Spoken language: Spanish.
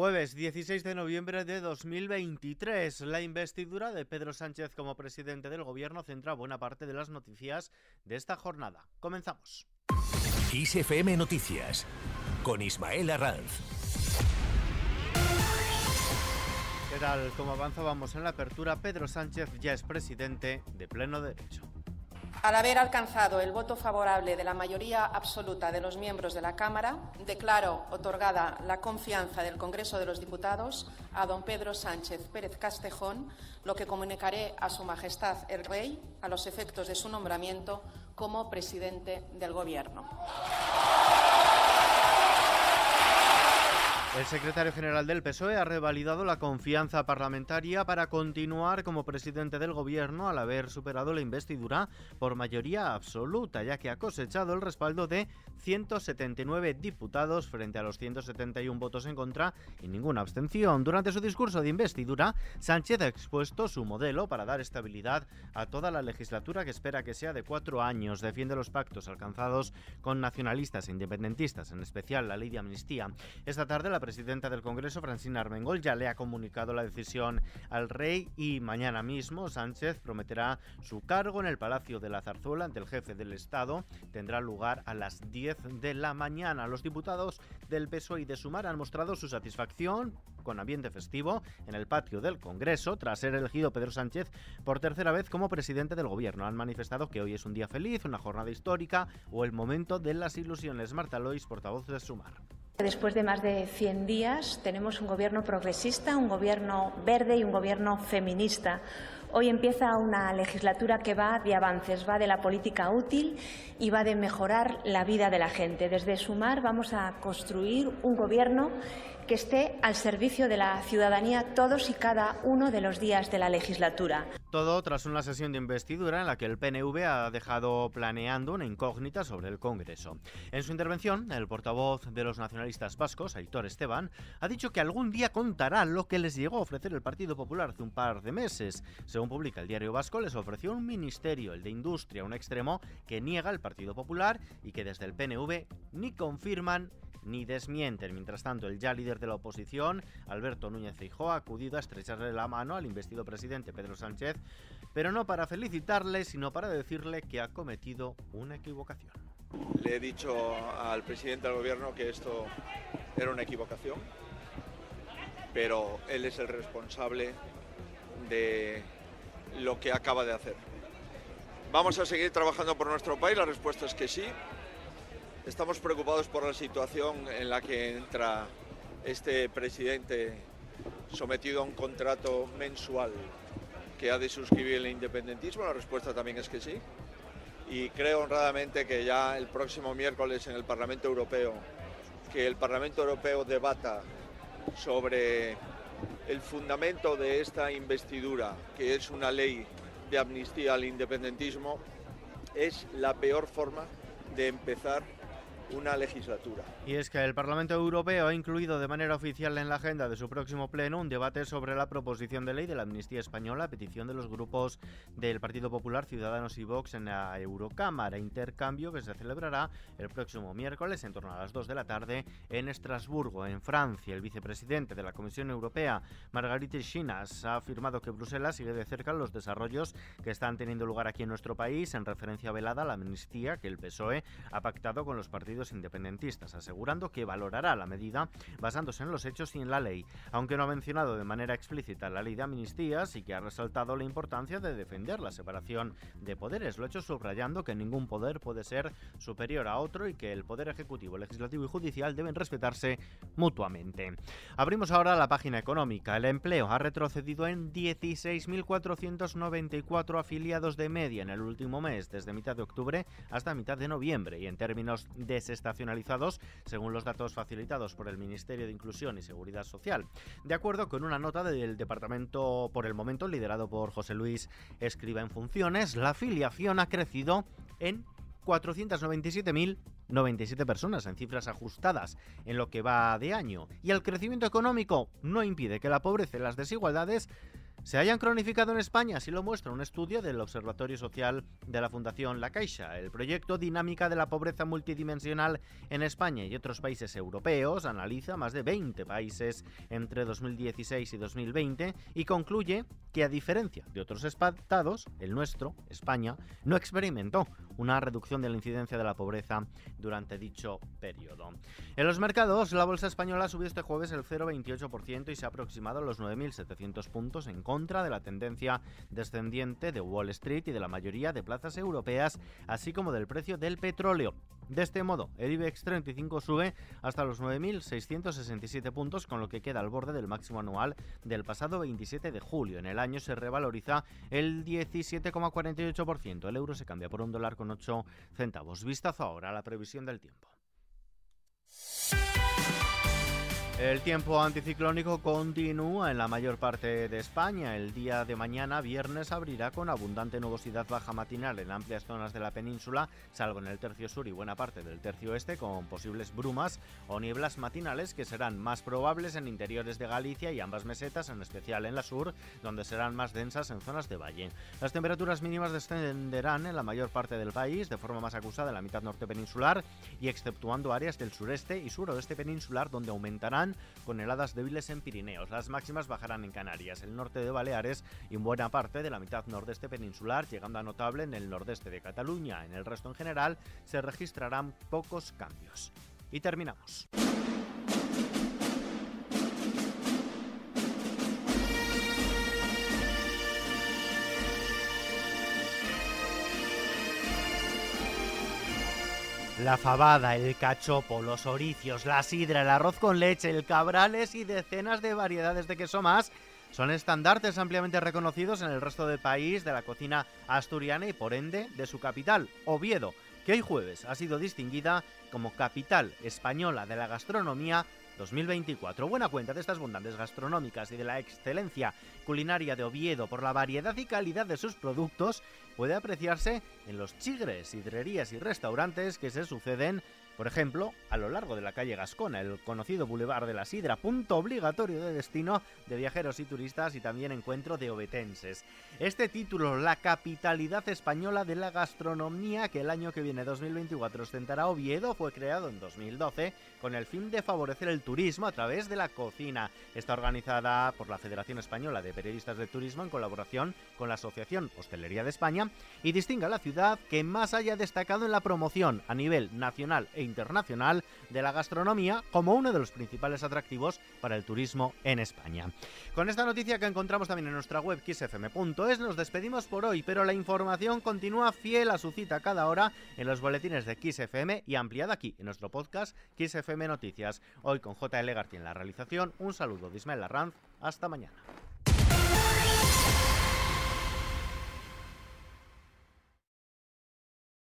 Jueves 16 de noviembre de 2023, la investidura de Pedro Sánchez como presidente del gobierno centra buena parte de las noticias de esta jornada. Comenzamos. ISFM Noticias con Ismael Arranz. ¿Qué tal? Como avanzábamos en la apertura, Pedro Sánchez ya es presidente de pleno derecho. Al haber alcanzado el voto favorable de la mayoría absoluta de los miembros de la Cámara, declaro otorgada la confianza del Congreso de los Diputados a don Pedro Sánchez Pérez Castejón, lo que comunicaré a Su Majestad el Rey a los efectos de su nombramiento como presidente del Gobierno. El secretario general del PSOE ha revalidado la confianza parlamentaria para continuar como presidente del gobierno al haber superado la investidura por mayoría absoluta, ya que ha cosechado el respaldo de 179 diputados frente a los 171 votos en contra y ninguna abstención. Durante su discurso de investidura, Sánchez ha expuesto su modelo para dar estabilidad a toda la legislatura que espera que sea de cuatro años. Defiende los pactos alcanzados con nacionalistas e independentistas, en especial la ley de amnistía. Esta tarde la presidenta del Congreso, Francina Armengol, ya le ha comunicado la decisión al rey y mañana mismo Sánchez prometerá su cargo en el Palacio de la Zarzuela ante el jefe del Estado. Tendrá lugar a las 10 de la mañana. Los diputados del PSOE y de Sumar han mostrado su satisfacción con ambiente festivo en el patio del Congreso tras ser elegido Pedro Sánchez por tercera vez como presidente del gobierno. Han manifestado que hoy es un día feliz, una jornada histórica o el momento de las ilusiones. Marta Lois, portavoz de Sumar. Después de más de 100 días tenemos un gobierno progresista, un gobierno verde y un gobierno feminista. Hoy empieza una legislatura que va de avances, va de la política útil y va de mejorar la vida de la gente. Desde Sumar vamos a construir un gobierno que esté al servicio de la ciudadanía todos y cada uno de los días de la legislatura. Todo tras una sesión de investidura en la que el PNV ha dejado planeando una incógnita sobre el Congreso. En su intervención, el portavoz de los nacionalistas vascos, Aitor Esteban, ha dicho que algún día contará lo que les llegó a ofrecer el Partido Popular hace un par de meses. Según publica el diario vasco, les ofreció un ministerio, el de Industria, un extremo que niega el Partido Popular y que desde el PNV ni confirman ni desmienten. Mientras tanto, el ya líder de la oposición, Alberto Núñez Feijóo, ha acudido a estrecharle la mano al investido presidente Pedro Sánchez, pero no para felicitarle, sino para decirle que ha cometido una equivocación. Le he dicho al presidente del gobierno que esto era una equivocación, pero él es el responsable de lo que acaba de hacer. ¿Vamos a seguir trabajando por nuestro país? La respuesta es que sí. Estamos preocupados por la situación en la que entra este presidente sometido a un contrato mensual que ha de suscribir el independentismo. La respuesta también es que sí. Y creo honradamente que ya el próximo miércoles en el Parlamento Europeo, que el Parlamento Europeo debata sobre el fundamento de esta investidura, que es una ley de amnistía al independentismo, es la peor forma de empezar una legislatura. Y es que el Parlamento Europeo ha incluido de manera oficial en la agenda de su próximo pleno un debate sobre la proposición de ley de la amnistía española a petición de los grupos del Partido Popular, Ciudadanos y Vox en la Eurocámara, intercambio que se celebrará el próximo miércoles en torno a las 2 de la tarde en Estrasburgo, en Francia. El vicepresidente de la Comisión Europea, Margarita Chinas, ha afirmado que Bruselas sigue de cerca los desarrollos que están teniendo lugar aquí en nuestro país en referencia velada a la amnistía que el PSOE ha pactado con los partidos independentistas, asegurando que valorará la medida basándose en los hechos y en la ley, aunque no ha mencionado de manera explícita la ley de amnistías y que ha resaltado la importancia de defender la separación de poderes. Lo ha hecho subrayando que ningún poder puede ser superior a otro y que el poder ejecutivo, legislativo y judicial deben respetarse mutuamente. Abrimos ahora la página económica. El empleo ha retrocedido en 16.494 afiliados de media en el último mes, desde mitad de octubre hasta mitad de noviembre, y en términos de estacionalizados, según los datos facilitados por el Ministerio de Inclusión y Seguridad Social. De acuerdo con una nota del departamento, por el momento liderado por José Luis Escriba en funciones, la afiliación ha crecido en 497.097 personas en cifras ajustadas en lo que va de año. Y el crecimiento económico no impide que la pobreza y las desigualdades se hayan cronificado en España, así lo muestra un estudio del Observatorio Social de la Fundación La Caixa. El proyecto Dinámica de la Pobreza Multidimensional en España y otros países europeos analiza más de 20 países entre 2016 y 2020 y concluye que a diferencia de otros estados, el nuestro, España, no experimentó una reducción de la incidencia de la pobreza durante dicho periodo. En los mercados, la bolsa española ha subido este jueves el 0,28% y se ha aproximado a los 9.700 puntos en contra de la tendencia descendiente de Wall Street y de la mayoría de plazas europeas, así como del precio del petróleo. De este modo, el IBEX 35 sube hasta los 9.667 puntos, con lo que queda al borde del máximo anual del pasado 27 de julio. En el año se revaloriza el 17,48%. El euro se cambia por un dólar con 8 centavos. Vistazo ahora a la previsión del tiempo. El tiempo anticiclónico continúa en la mayor parte de España. El día de mañana, viernes, abrirá con abundante nubosidad baja matinal en amplias zonas de la península, salvo en el tercio sur y buena parte del tercio oeste, con posibles brumas o nieblas matinales que serán más probables en interiores de Galicia y ambas mesetas, en especial en la sur, donde serán más densas en zonas de valle. Las temperaturas mínimas descenderán en la mayor parte del país, de forma más acusada en la mitad norte peninsular y exceptuando áreas del sureste y suroeste peninsular, donde aumentarán con heladas débiles en Pirineos. Las máximas bajarán en Canarias, el norte de Baleares y en buena parte de la mitad nordeste peninsular, llegando a notable en el nordeste de Cataluña. En el resto en general se registrarán pocos cambios. Y terminamos. La fabada, el cachopo, los oricios, la sidra, el arroz con leche, el cabrales y decenas de variedades de queso más son estandartes ampliamente reconocidos en el resto del país de la cocina asturiana y por ende de su capital, Oviedo, que hoy jueves ha sido distinguida como capital española de la gastronomía 2024. Buena cuenta de estas bondades gastronómicas y de la excelencia culinaria de Oviedo por la variedad y calidad de sus productos puede apreciarse en los chigres, hidrerías y restaurantes que se suceden por ejemplo, a lo largo de la calle Gascona, el conocido Boulevard de la Sidra, punto obligatorio de destino de viajeros y turistas y también encuentro de obetenses. Este título, La capitalidad española de la gastronomía, que el año que viene, 2024, ostentará Oviedo, fue creado en 2012 con el fin de favorecer el turismo a través de la cocina. Está organizada por la Federación Española de Periodistas de Turismo en colaboración con la Asociación Hostelería de España y distingue a la ciudad que más haya destacado en la promoción a nivel nacional e internacional de la gastronomía como uno de los principales atractivos para el turismo en España. Con esta noticia que encontramos también en nuestra web xfm.es nos despedimos por hoy, pero la información continúa fiel a su cita cada hora en los boletines de XFM y ampliada aquí en nuestro podcast XFM Noticias. Hoy con JL García en la realización, un saludo de Ismael Arranz, hasta mañana.